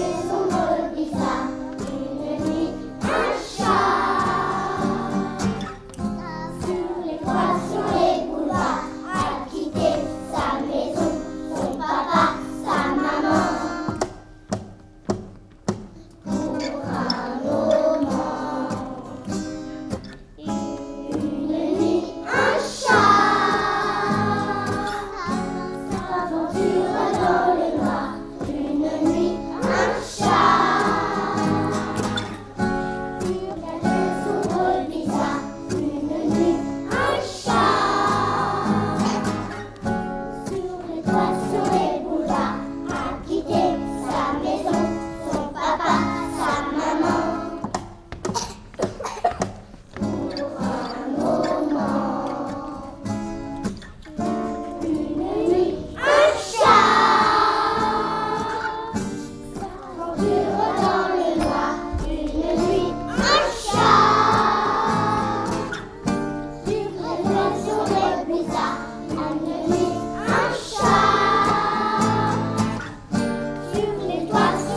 Lord. amené un chat sur les toits.